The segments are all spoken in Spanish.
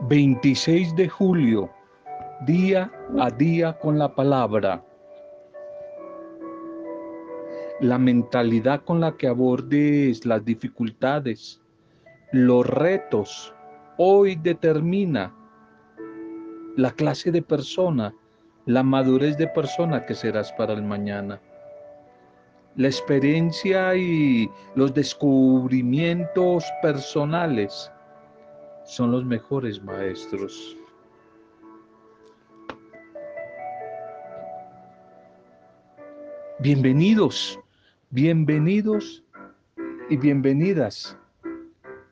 26 de julio, día a día con la palabra. La mentalidad con la que abordes las dificultades, los retos, hoy determina la clase de persona, la madurez de persona que serás para el mañana. La experiencia y los descubrimientos personales son los mejores maestros. Bienvenidos, bienvenidos y bienvenidas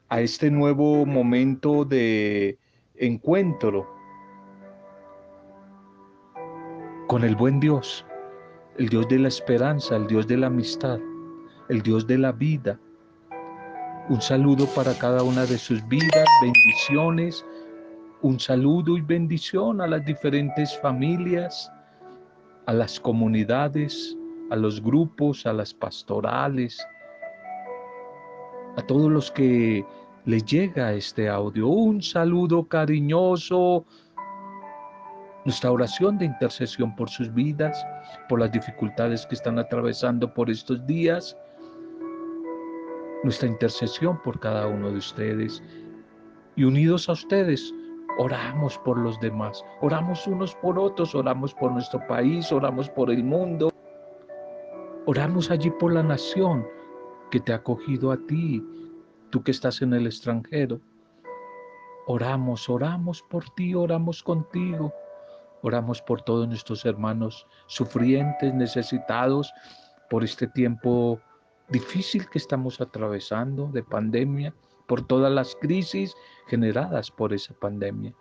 a este nuevo momento de encuentro con el buen Dios, el Dios de la esperanza, el Dios de la amistad, el Dios de la vida, un saludo para cada una de sus vidas, bendiciones. Un saludo y bendición a las diferentes familias, a las comunidades, a los grupos, a las pastorales, a todos los que les llega este audio. Un saludo cariñoso, nuestra oración de intercesión por sus vidas, por las dificultades que están atravesando por estos días nuestra intercesión por cada uno de ustedes. Y unidos a ustedes, oramos por los demás, oramos unos por otros, oramos por nuestro país, oramos por el mundo, oramos allí por la nación que te ha acogido a ti, tú que estás en el extranjero. Oramos, oramos por ti, oramos contigo. Oramos por todos nuestros hermanos sufrientes, necesitados por este tiempo difícil que estamos atravesando de pandemia, por todas las crisis generadas por esa pandemia.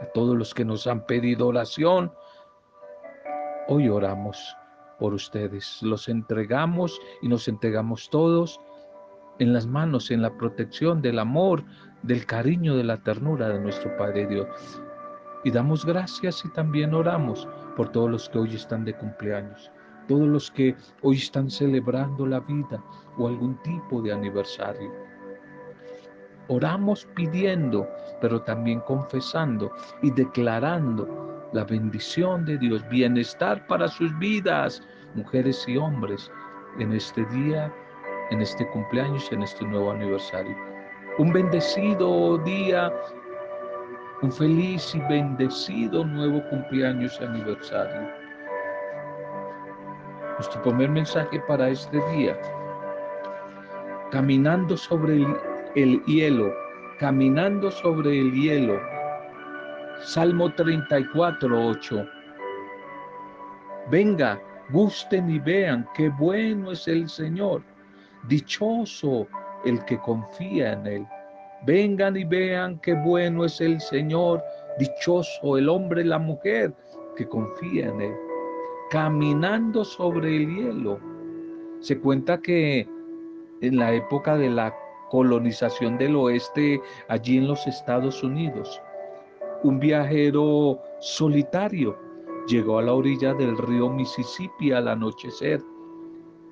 A todos los que nos han pedido oración, hoy oramos por ustedes. Los entregamos y nos entregamos todos en las manos, en la protección del amor, del cariño, de la ternura de nuestro Padre Dios. Y damos gracias y también oramos por todos los que hoy están de cumpleaños todos los que hoy están celebrando la vida o algún tipo de aniversario. Oramos pidiendo, pero también confesando y declarando la bendición de Dios, bienestar para sus vidas, mujeres y hombres, en este día, en este cumpleaños, en este nuevo aniversario. Un bendecido día, un feliz y bendecido nuevo cumpleaños y aniversario. Nuestro primer mensaje para este día. Caminando sobre el, hielo, caminando sobre el hielo. Salmo 34, 8. Venga, gusten y vean qué bueno es el Señor. Dichoso el que confía en Él. Vengan y vean qué bueno es el Señor. Dichoso el hombre y la mujer que confía en Él caminando sobre el hielo. Se cuenta que en la época de la colonización del oeste, allí en los Estados Unidos, un viajero solitario llegó a la orilla del río Mississippi al anochecer.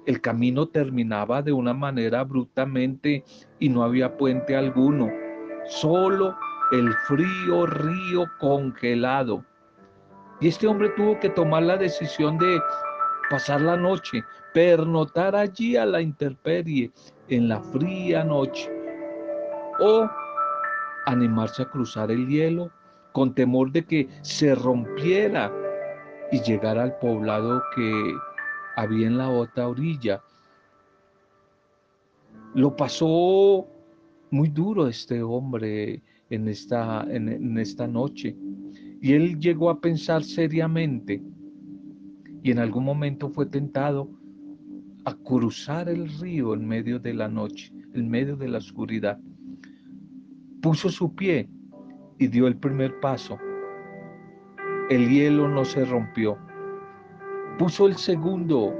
El camino terminaba de una manera abruptamente y no había puente alguno, solo el frío río congelado. Y este hombre tuvo que tomar la decisión de pasar la noche, pernotar allí a la intemperie en la fría noche, o animarse a cruzar el hielo con temor de que se rompiera y llegara al poblado que había en la otra orilla. Lo pasó muy duro este hombre en esta, en esta noche. Y él llegó a pensar seriamente y en algún momento fue tentado a cruzar el río en medio de la noche, en medio de la oscuridad. Puso su pie y dio el primer paso. El hielo no se rompió. Puso el segundo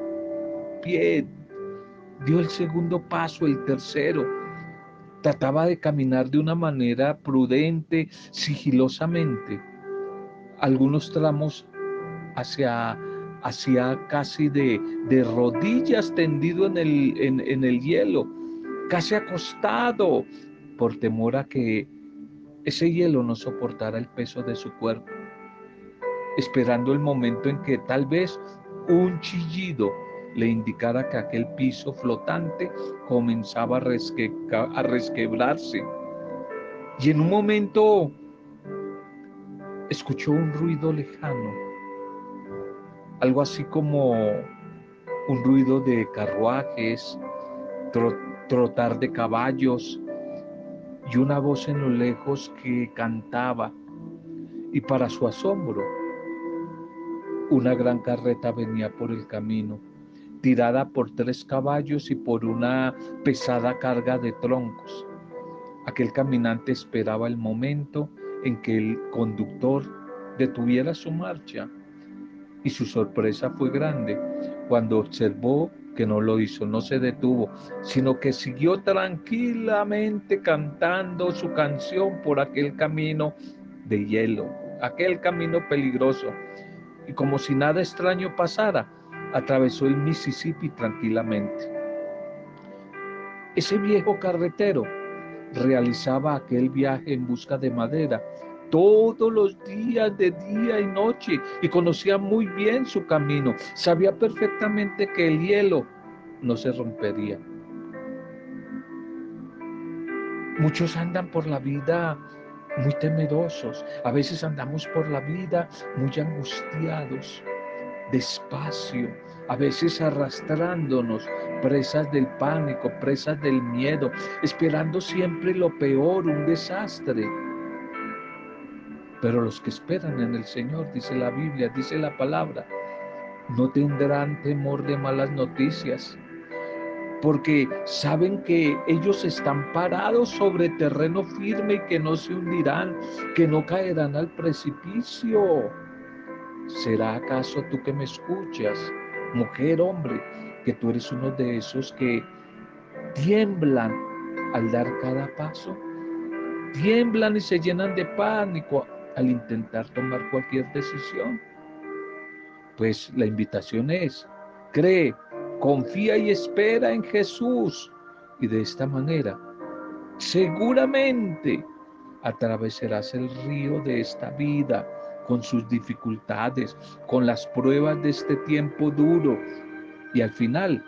pie, dio el segundo paso, el tercero. Trataba de caminar de una manera prudente, sigilosamente algunos tramos hacia, hacia casi de, de rodillas tendido en el, en, el hielo, casi acostado, por temor a que ese hielo no soportara el peso de su cuerpo, esperando el momento en que tal vez un chillido le indicara que aquel piso flotante comenzaba a, resquebrarse. Y en un momento escuchó un ruido lejano, algo así como un ruido de carruajes, trotar de caballos y una voz en lo lejos que cantaba. Y para su asombro, una gran carreta venía por el camino, tirada por tres caballos y por una pesada carga de troncos. Aquel caminante esperaba el momento en que el conductor detuviera su marcha y su sorpresa fue grande cuando observó que no lo hizo, no se detuvo, sino que siguió tranquilamente cantando su canción por aquel camino de hielo, aquel camino peligroso. Y como si nada extraño pasara, atravesó el Mississippi tranquilamente. Ese viejo carretero realizaba aquel viaje en busca de madera todos los días de día y noche y conocía muy bien su camino. Sabía perfectamente que el hielo no se rompería. Muchos andan por la vida muy temerosos, a veces andamos por la vida muy angustiados, despacio, a veces arrastrándonos, presas del pánico, presas del miedo, esperando siempre lo peor, un desastre. Pero los que esperan en el Señor, dice la Biblia, dice la palabra, no tendrán temor de malas noticias, porque saben que ellos están parados sobre terreno firme y que no se hundirán, que no caerán al precipicio. ¿Será acaso tú que me escuchas, mujer, hombre, que tú eres uno de esos que tiemblan al dar cada paso? Tiemblan y se llenan de pánico al intentar tomar cualquier decisión? Pues la invitación es, cree, confía y espera en Jesús. Y de esta manera, seguramente atravesarás el río de esta vida con sus dificultades, con las pruebas de este tiempo duro. Y al final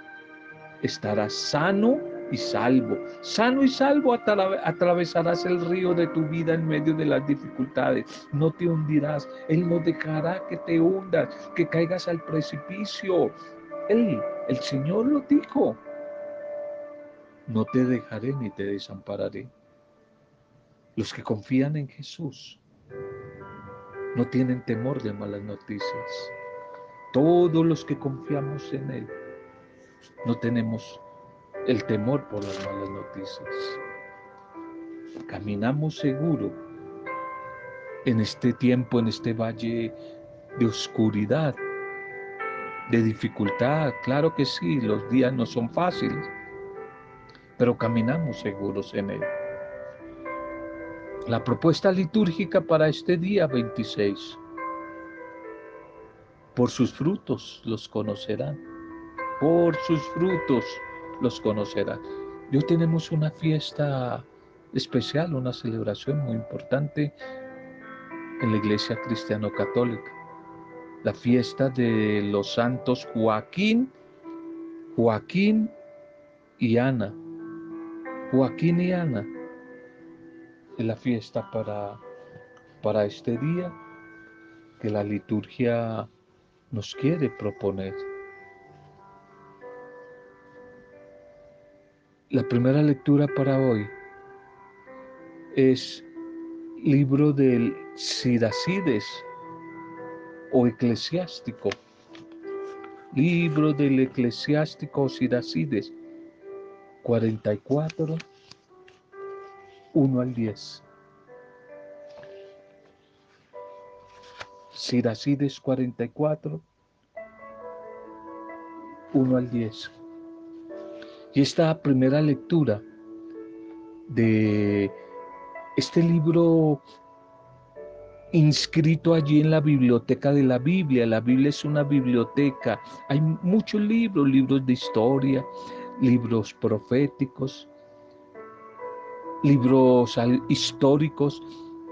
estarás sano y salvo. Sano y salvo atravesarás el río de tu vida en medio de las dificultades. No te hundirás. Él no dejará que te hundas, que caigas al precipicio. Él, el Señor lo dijo. No te dejaré ni te desampararé. Los que confían en Jesús no tienen temor de malas noticias. Todos los que confiamos en Él no tenemos el temor por las malas noticias. Caminamos seguro en este tiempo, en este valle de oscuridad, de dificultad. Claro que sí, los días no son fáciles, pero caminamos seguros en él. La propuesta litúrgica para este día 26. Por sus frutos los conocerán. Por sus frutos los conocerá. Hoy tenemos una fiesta especial, una celebración muy importante en la Iglesia Cristiano Católica. La fiesta de los santos Joaquín, Joaquín y Ana. Joaquín y Ana es la fiesta para, para este día que la liturgia nos quiere proponer. La primera lectura para hoy es libro del Siracides o eclesiástico. Libro del eclesiástico Siracides 44, 1 al 10. Siracides 44, 1 al 10. Y esta primera lectura de este libro inscrito allí en la biblioteca de la Biblia. La Biblia es una biblioteca. Hay muchos libros, libros de historia, libros proféticos, libros históricos,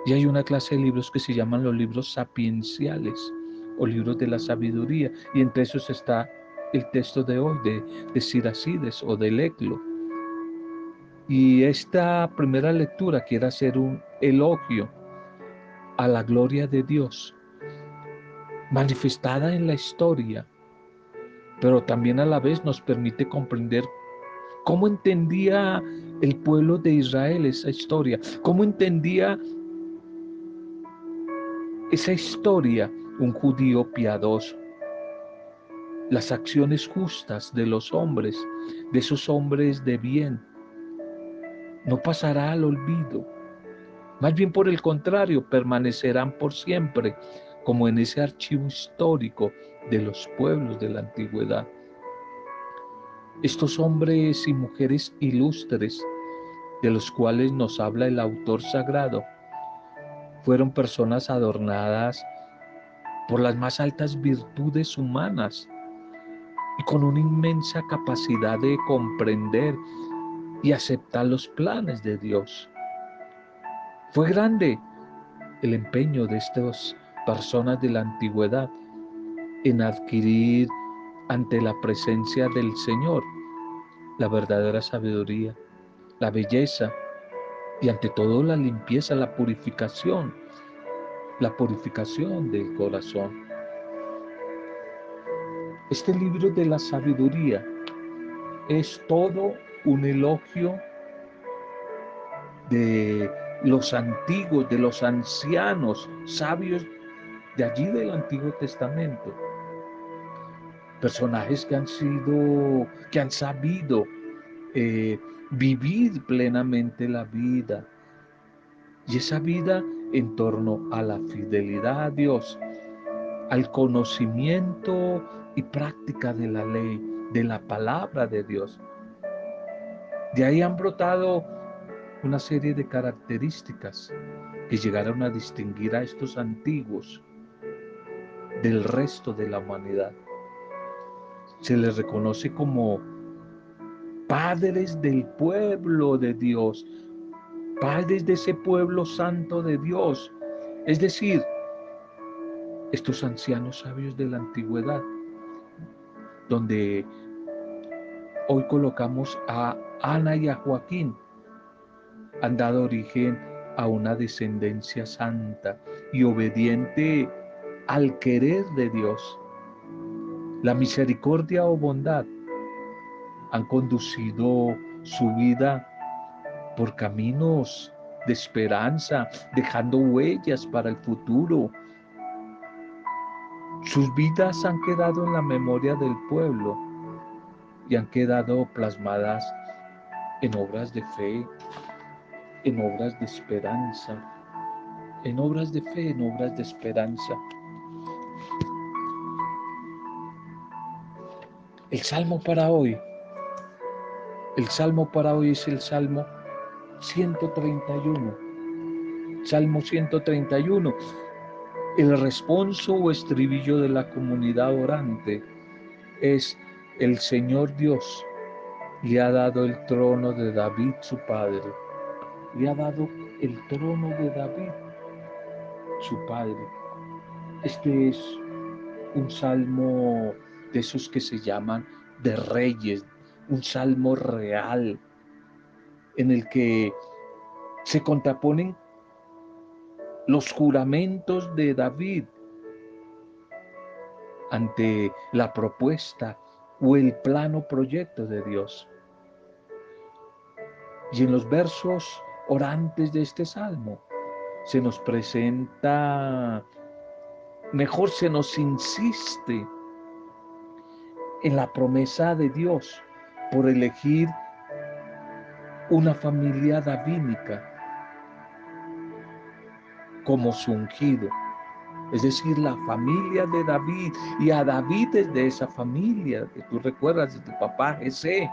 Y hay una clase de libros que se llaman los libros sapienciales o libros de la sabiduría. Y entre esos está el texto de hoy de, de Siracides o de Leclo. Y esta primera lectura quiere hacer un elogio a la gloria de Dios, manifestada en la historia, pero también a la vez nos permite comprender cómo entendía el pueblo de Israel esa historia, cómo entendía esa historia un judío piadoso. Las acciones justas de los hombres, de esos hombres de bien, no pasará al olvido. Más bien por el contrario, permanecerán por siempre como en ese archivo histórico de los pueblos de la antigüedad. Estos hombres y mujeres ilustres de los cuales nos habla el autor sagrado fueron personas adornadas por las más altas virtudes humanas y con una inmensa capacidad de comprender y aceptar los planes de Dios. Fue grande el empeño de estas personas de la antigüedad en adquirir ante la presencia del Señor la verdadera sabiduría, la belleza y ante todo la limpieza, la purificación, la purificación del corazón. Este libro de la sabiduría es todo un elogio de los antiguos, de los ancianos sabios de allí del Antiguo Testamento. Personajes que han sido, que han sabido eh, vivir plenamente la vida. Y esa vida en torno a la fidelidad a Dios, al conocimiento y práctica de la ley, de la palabra de Dios. De ahí han brotado una serie de características que llegaron a distinguir a estos antiguos del resto de la humanidad. Se les reconoce como padres del pueblo de Dios, padres de ese pueblo santo de Dios. Es decir, estos ancianos sabios de la antigüedad, donde hoy colocamos a Ana y a Joaquín, han dado origen a una descendencia santa y obediente al querer de Dios. La misericordia o bondad han conducido su vida por caminos de esperanza, dejando huellas para el futuro. Sus vidas han quedado en la memoria del pueblo y han quedado plasmadas en obras de fe, en obras de esperanza, en obras de fe, en obras de esperanza. El salmo para hoy, el salmo para hoy es el salmo 131. Salmo 131. El responso o estribillo de la comunidad orante es el Señor Dios le ha dado el trono de David su padre. Le ha dado el trono de David su padre. Este es un salmo de esos que se llaman de reyes, un salmo real, en el que se contraponen los juramentos de David ante la propuesta o el plano proyecto de Dios. Y en los versos orantes de este salmo se nos presenta, mejor se nos insiste en la promesa de Dios por elegir una familia davínica como su ungido. Es decir, la familia de David y a David desde esa familia que tú recuerdas de tu papá Jesé.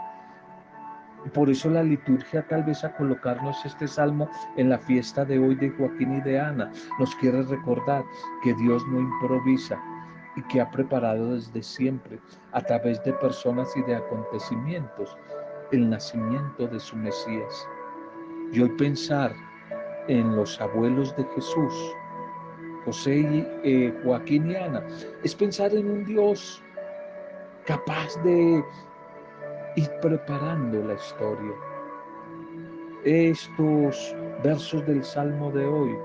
Por eso la liturgia tal vez a colocarnos este salmo en la fiesta de hoy de Joaquín y de Ana nos quiere recordar que Dios no improvisa y que ha preparado desde siempre a través de personas y de acontecimientos el nacimiento de su Mesías. Y hoy pensar en los abuelos de Jesús, José y eh, Joaquín y Ana, es pensar en un Dios capaz de ir preparando la historia. Estos versos del Salmo de hoy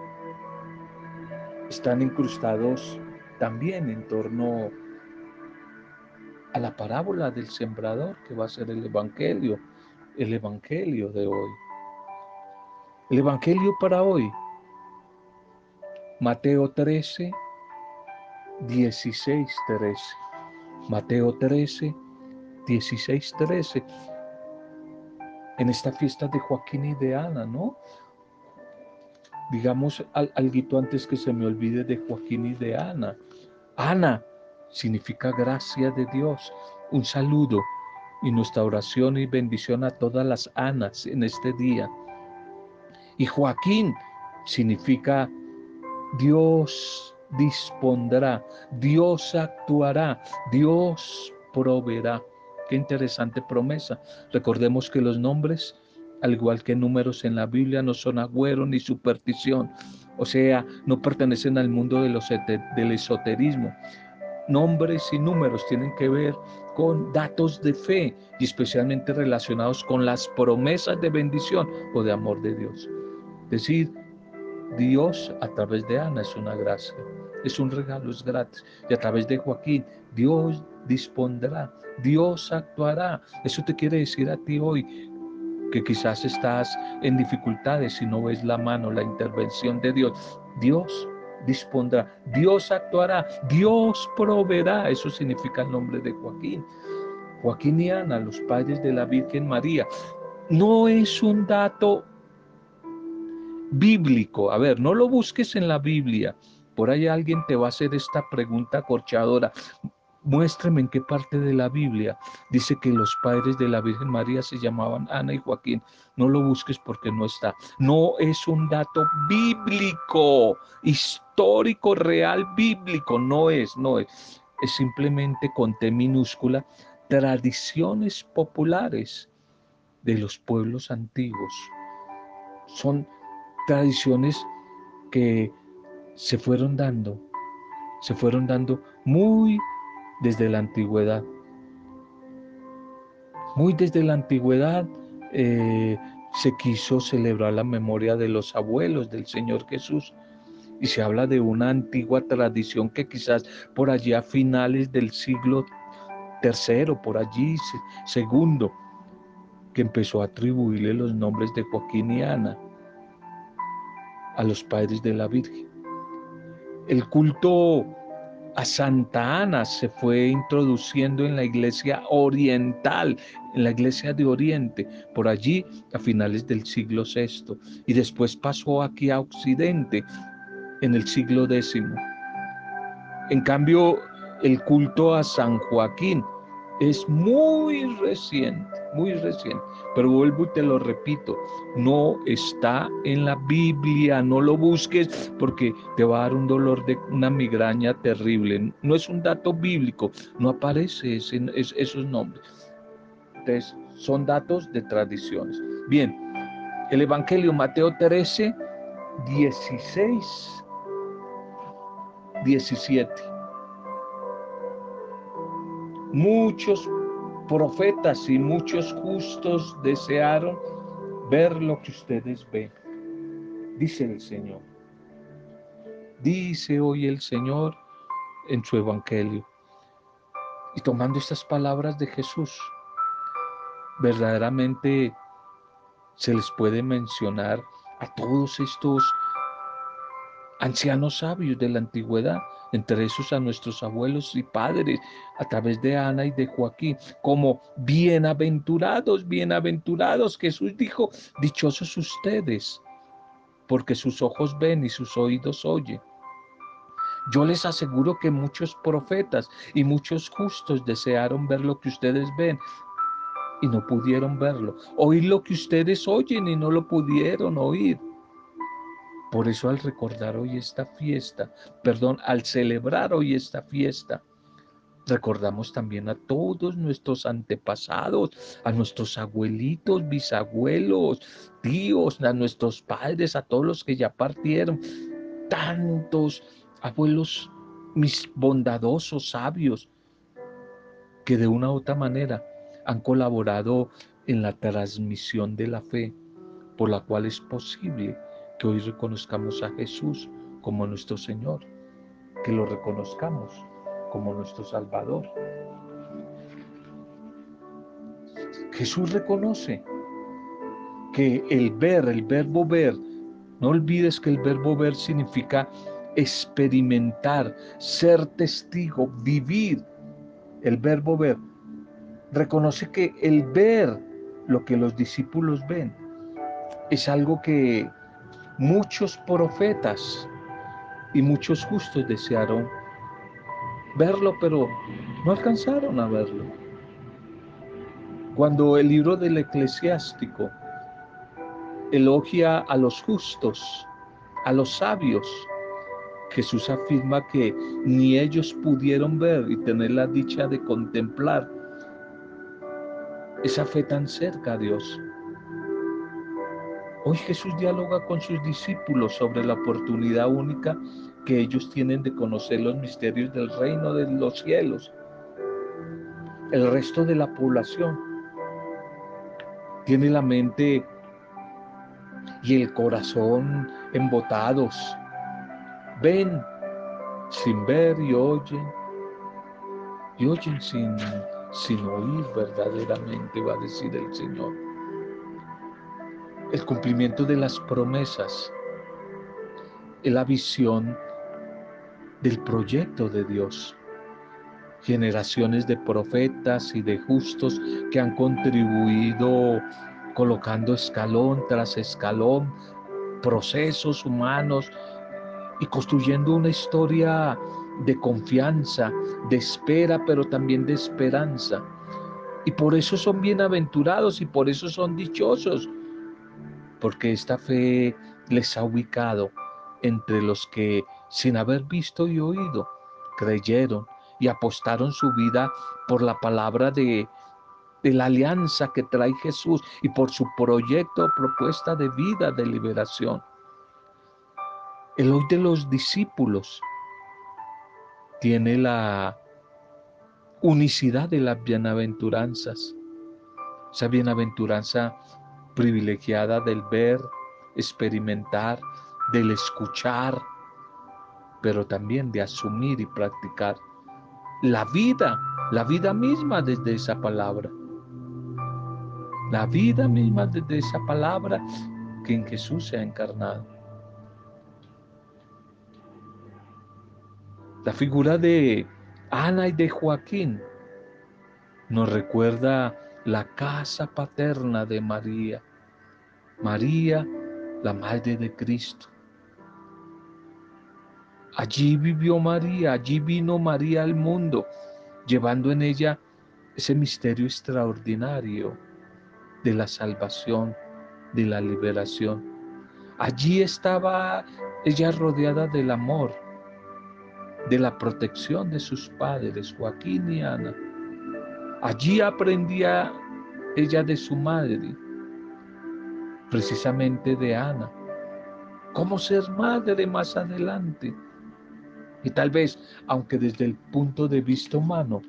están incrustados también en torno a la parábola del sembrador que va a ser el Evangelio, el Evangelio de hoy. El Evangelio para hoy, Mateo 13, 16, 13. Mateo 13, 16, 13. En esta fiesta de Joaquín y de Ana, ¿no? Digamos algo antes que se me olvide de Joaquín y de Ana. Ana significa gracia de Dios. Un saludo y nuestra oración y bendición a todas las Anas en este día. Y Joaquín significa Dios dispondrá, Dios actuará, Dios proveerá. Qué interesante promesa. Recordemos que los nombres, al igual que números en la Biblia, no son agüero ni superstición. O sea, no pertenecen al mundo del esoterismo. Nombres y números tienen que ver con datos de fe y especialmente relacionados con las promesas de bendición o de amor de Dios. Decir, Dios a través de Ana es una gracia, es un regalo, es gratis. Y a través de Joaquín, Dios dispondrá, Dios actuará. Eso te quiere decir a ti hoy que quizás estás en dificultades y no ves la mano, la intervención de Dios. Dios dispondrá, Dios actuará, Dios proveerá. Eso significa el nombre de Joaquín. Joaquín y Ana, los padres de la Virgen María. No es un dato bíblico. A ver, no lo busques en la Biblia. Por ahí alguien te va a hacer esta pregunta corchadora. Muéstrame en qué parte de la Biblia dice que los padres de la Virgen María se llamaban Ana y Joaquín. No lo busques porque no está. No es un dato bíblico, histórico, real, bíblico. No es, no es. Es simplemente con T minúscula tradiciones populares de los pueblos antiguos. Son tradiciones que se fueron dando, se fueron dando muy desde la antigüedad. Muy desde la antigüedad eh, se quiso celebrar la memoria de los abuelos del Señor Jesús. Y se habla de una antigua tradición que quizás por allí a finales del siglo tercero, por allí segundo, que empezó a atribuirle los nombres de Joaquín y Ana a los padres de la Virgen. El culto a Santa Ana se fue introduciendo en la iglesia oriental, en la iglesia de Oriente, por allí a finales del siglo VI, y después pasó aquí a Occidente en el siglo X. En cambio, el culto a San Joaquín es muy reciente, muy reciente. Pero vuelvo y te lo repito, no está en la Biblia, no lo busques porque te va a dar un dolor de una migraña terrible. No es un dato bíblico, no aparece esos nombres. Entonces, son datos de tradiciones. Bien, el Evangelio Mateo 13, 16, 17 Muchos profetas y muchos justos desearon ver lo que ustedes ven, dice el Señor. Dice hoy el Señor en su Evangelio. Y tomando estas palabras de Jesús, verdaderamente se les puede mencionar a todos estos ancianos sabios de la antigüedad, entre esos a nuestros abuelos y padres, a través de Ana y de Joaquín, como bienaventurados, bienaventurados. Jesús dijo, dichosos ustedes, porque sus ojos ven y sus oídos oyen. Yo les aseguro que muchos profetas y muchos justos desearon ver lo que ustedes ven y no pudieron verlo, oír lo que ustedes oyen y no lo pudieron oír. Por eso al recordar hoy esta fiesta, perdón, al celebrar hoy esta fiesta, Recordamos también a todos nuestros antepasados, a nuestros abuelitos, bisabuelos, tíos, a nuestros padres, a todos los que ya partieron. Tantos abuelos, mis bondadosos, sabios, que de una u otra manera han colaborado en la transmisión de la fe, por la cual es posible que hoy reconozcamos a Jesús como nuestro Señor, que lo reconozcamos como nuestro Salvador. Jesús reconoce que el ver, el verbo ver, no olvides que el verbo ver significa experimentar, ser testigo, vivir. El verbo ver. Reconoce que el ver lo que los discípulos ven es algo que muchos profetas y muchos justos desearon verlo, pero no alcanzaron a verlo. Cuando el libro del eclesiástico elogia a los justos, a los sabios, Jesús afirma que ni ellos pudieron ver y tener la dicha de contemplar esa fe tan cerca a Dios. Hoy Jesús dialoga con sus discípulos sobre la oportunidad única que ellos tienen de conocer los misterios del reino de los cielos. El resto de la población tiene la mente y el corazón embotados. Ven sin ver y oyen. Y oyen sin, sin oír verdaderamente, va a decir el Señor. El cumplimiento de las promesas es la visión del proyecto de Dios. Generaciones de profetas y de justos que han contribuido colocando escalón tras escalón procesos humanos y construyendo una historia de confianza, de espera, pero también de esperanza. Y por eso son bienaventurados y por eso son dichosos, porque esta fe les ha ubicado entre los que sin haber visto y oído, creyeron y apostaron su vida por la palabra de, la alianza que trae Jesús y por su proyecto propuesta de vida, de liberación. El hoy de los discípulos tiene la unicidad de las bienaventuranzas, esa bienaventuranza privilegiada del ver, experimentar, del escuchar, pero también de asumir y practicar la vida, la vida misma desde esa palabra. La vida misma desde esa palabra que en Jesús se ha encarnado. La figura de Ana y de Joaquín nos recuerda la casa paterna de María. María, la madre de Cristo. Allí vivió María, allí vino María al mundo, llevando en ella ese misterio extraordinario de la salvación, de la liberación. Allí estaba ella rodeada del amor, de la protección de sus padres, Joaquín y Ana. Allí aprendía ella de su madre, precisamente de Ana, cómo ser madre más adelante y tal vez, aunque desde el punto de vista humano,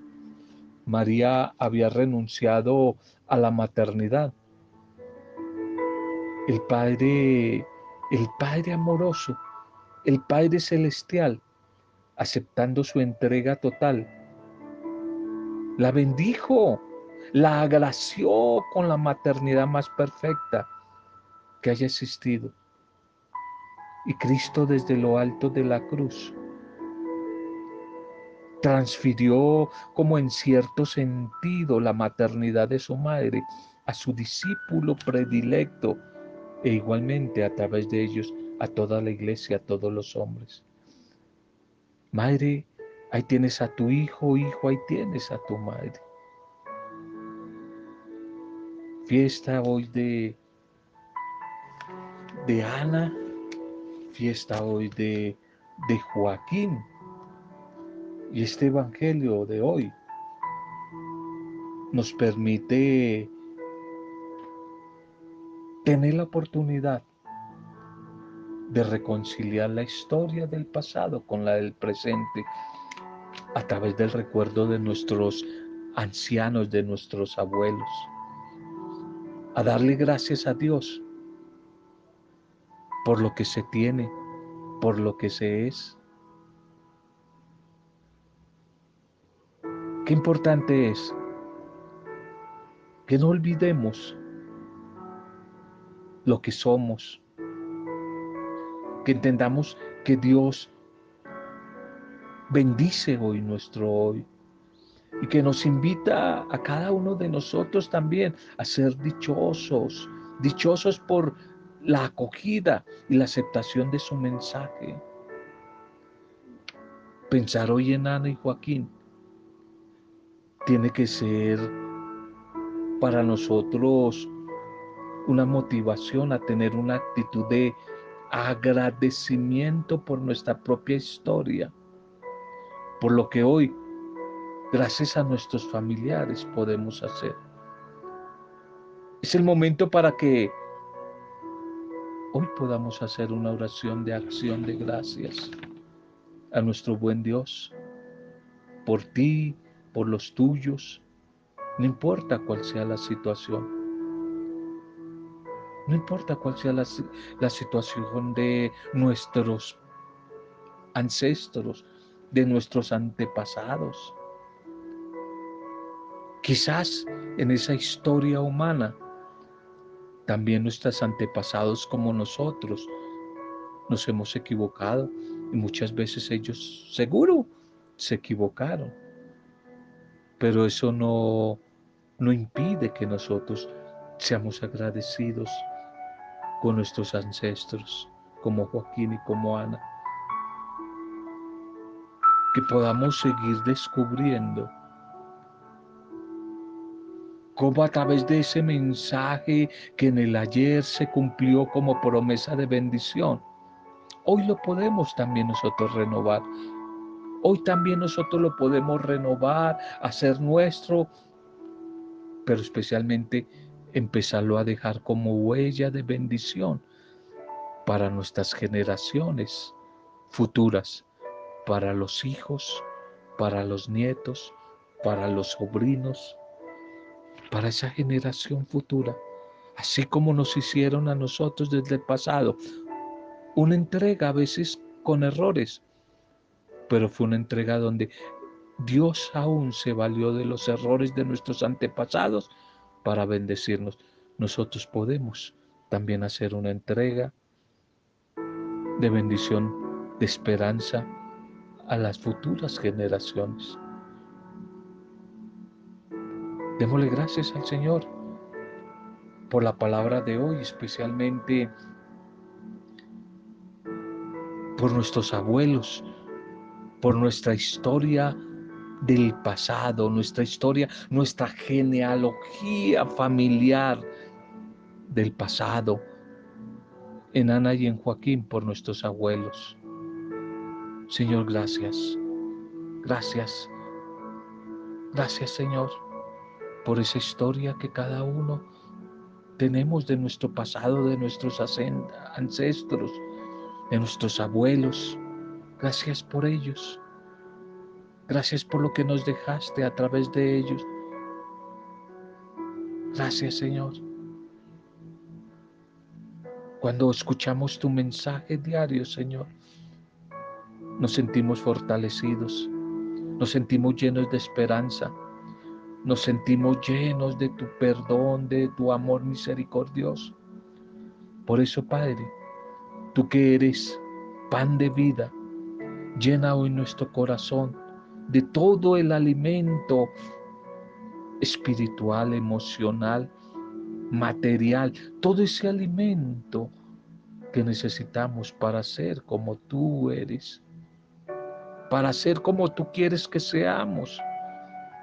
María había renunciado a la maternidad, el Padre, el Padre amoroso, el Padre celestial, aceptando su entrega total, la bendijo, la agració con la maternidad más perfecta haya existido. Y Cristo desde lo alto de la cruz transfirió como en cierto sentido la maternidad de su madre a su discípulo predilecto e igualmente a través de ellos a toda la iglesia, a todos los hombres. Madre, ahí tienes a tu hijo, hijo, ahí tienes a tu madre. Fiesta hoy de, de Ana, fiesta hoy de, de Joaquín Y este Evangelio de hoy nos permite tener la oportunidad de reconciliar la historia del pasado con la del presente a través del recuerdo de nuestros ancianos, de nuestros abuelos, a darle gracias a Dios por lo que se tiene, por lo que se es. Qué importante es que no olvidemos lo que somos, que entendamos que Dios bendice hoy nuestro hoy y que nos invita a cada uno de nosotros también a ser dichosos, dichosos por la acogida y la aceptación de su mensaje. Pensar hoy en Ana y Joaquín tiene que ser para nosotros una motivación a tener una actitud de agradecimiento por nuestra propia historia, por lo que hoy, gracias a nuestros familiares, podemos hacer. Es el momento para que hoy podamos hacer una oración de acción de gracias a nuestro buen Dios, por ti, por los tuyos, no importa cuál sea la situación. No importa cuál sea la, situación de nuestros ancestros, de nuestros antepasados. Quizás en esa historia humana también nuestros antepasados como nosotros nos hemos equivocado y muchas veces ellos seguro se equivocaron. Pero eso no, no impide que nosotros seamos agradecidos con nuestros ancestros como Joaquín y como Ana. Que podamos seguir descubriendo cómo a través de ese mensaje que en el ayer se cumplió como promesa de bendición, hoy lo podemos también nosotros renovar. Hoy también nosotros lo podemos renovar, hacer nuestro, pero especialmente empezarlo a dejar como huella de bendición para nuestras generaciones futuras, para los hijos, para los nietos, para los sobrinos, para esa generación futura, así como nos hicieron a nosotros desde el pasado. Una entrega a veces con errores, pero fue una entrega donde Dios aún se valió de los errores de nuestros antepasados para bendecirnos. Nosotros podemos también hacer una entrega de bendición, de esperanza a las futuras generaciones. Démosle gracias al Señor por la palabra de hoy, especialmente por nuestros abuelos, por nuestra historia del pasado, nuestra historia, nuestra genealogía familiar del pasado, en Ana y en Joaquín por nuestros abuelos. Señor, gracias. Gracias. Gracias, Señor por esa historia que cada uno tenemos de nuestro pasado, de nuestros ancestros, de nuestros abuelos. Gracias por ellos. Gracias por lo que nos dejaste a través de ellos. Gracias Señor. Cuando escuchamos tu mensaje diario, Señor, nos sentimos fortalecidos, nos sentimos llenos de esperanza nos sentimos llenos de tu perdón, de tu amor misericordioso. Por eso, Padre, tú que eres pan de vida, llena hoy nuestro corazón de todo el alimento espiritual, emocional, material, todo ese alimento que necesitamos para ser como tú eres, para ser como tú quieres que seamos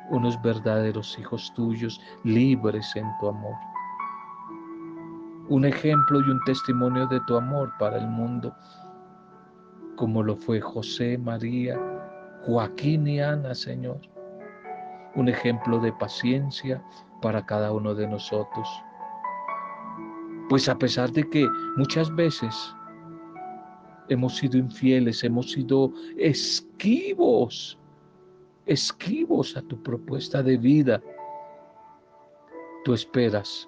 unos verdaderos hijos tuyos libres en tu amor. Un ejemplo y un testimonio de tu amor para el mundo, como lo fue José, María, Joaquín y Ana, Señor. Un ejemplo de paciencia para cada uno de nosotros. Pues a pesar de que muchas veces hemos sido infieles, hemos sido esquivos, esquivos a tu propuesta de vida, tú esperas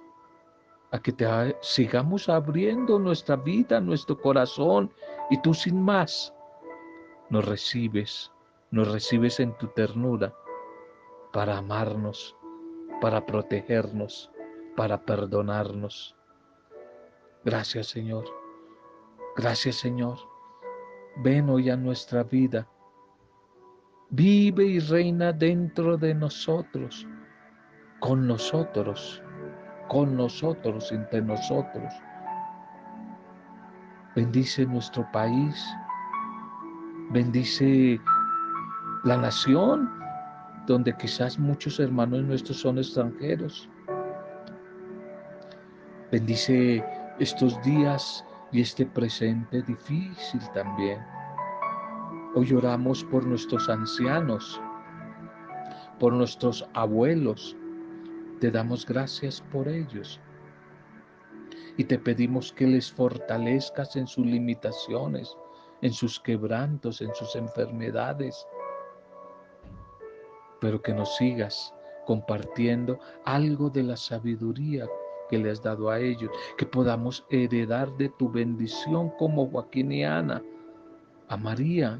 a que te sigamos abriendo nuestra vida, nuestro corazón, y tú sin más nos recibes, nos recibes en tu ternura para amarnos, para protegernos, para perdonarnos. Gracias Señor, gracias Señor. Ven hoy a nuestra vida. Vive y reina dentro de nosotros, con nosotros con nosotros, entre nosotros. Bendice nuestro país, bendice la nación, donde quizás muchos hermanos nuestros son extranjeros. Bendice estos días y este presente difícil también. Hoy oramos por nuestros ancianos, por nuestros abuelos, te damos gracias por ellos. Y te pedimos que les fortalezcas en sus limitaciones, en sus quebrantos, en sus enfermedades, pero que nos sigas compartiendo algo de la sabiduría que le has dado a ellos, que podamos heredar de tu bendición como Joaquín y Ana, a María,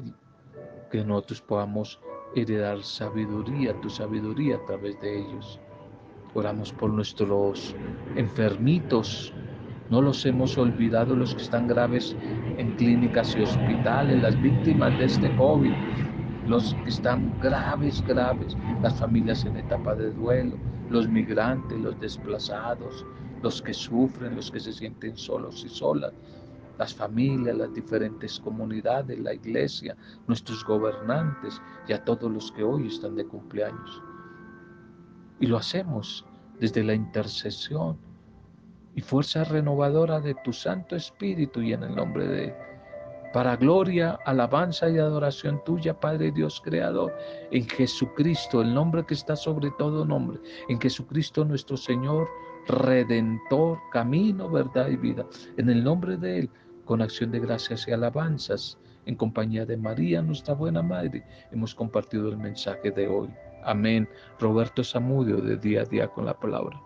que nosotros podamos heredar sabiduría, tu sabiduría a través de ellos. Oramos por nuestros enfermitos. No los hemos olvidado los que están graves en clínicas y hospitales, las víctimas de este COVID, los que están graves, graves, las familias en etapa de duelo, los migrantes, los desplazados, los que sufren, los que se sienten solos y solas, las familias, las diferentes comunidades, la iglesia, nuestros gobernantes y a todos los que hoy están de cumpleaños. Y lo hacemos desde la intercesión y fuerza renovadora de tu Santo Espíritu y en el nombre de Él. Para gloria, alabanza y adoración tuya, Padre Dios Creador, en Jesucristo, el nombre que está sobre todo nombre, en Jesucristo nuestro Señor, Redentor, camino, verdad y vida. En el nombre de Él, con acción de gracias y alabanzas, en compañía de María, nuestra buena Madre, hemos compartido el mensaje de hoy. Amén. Roberto Zamudio de día a día con la palabra.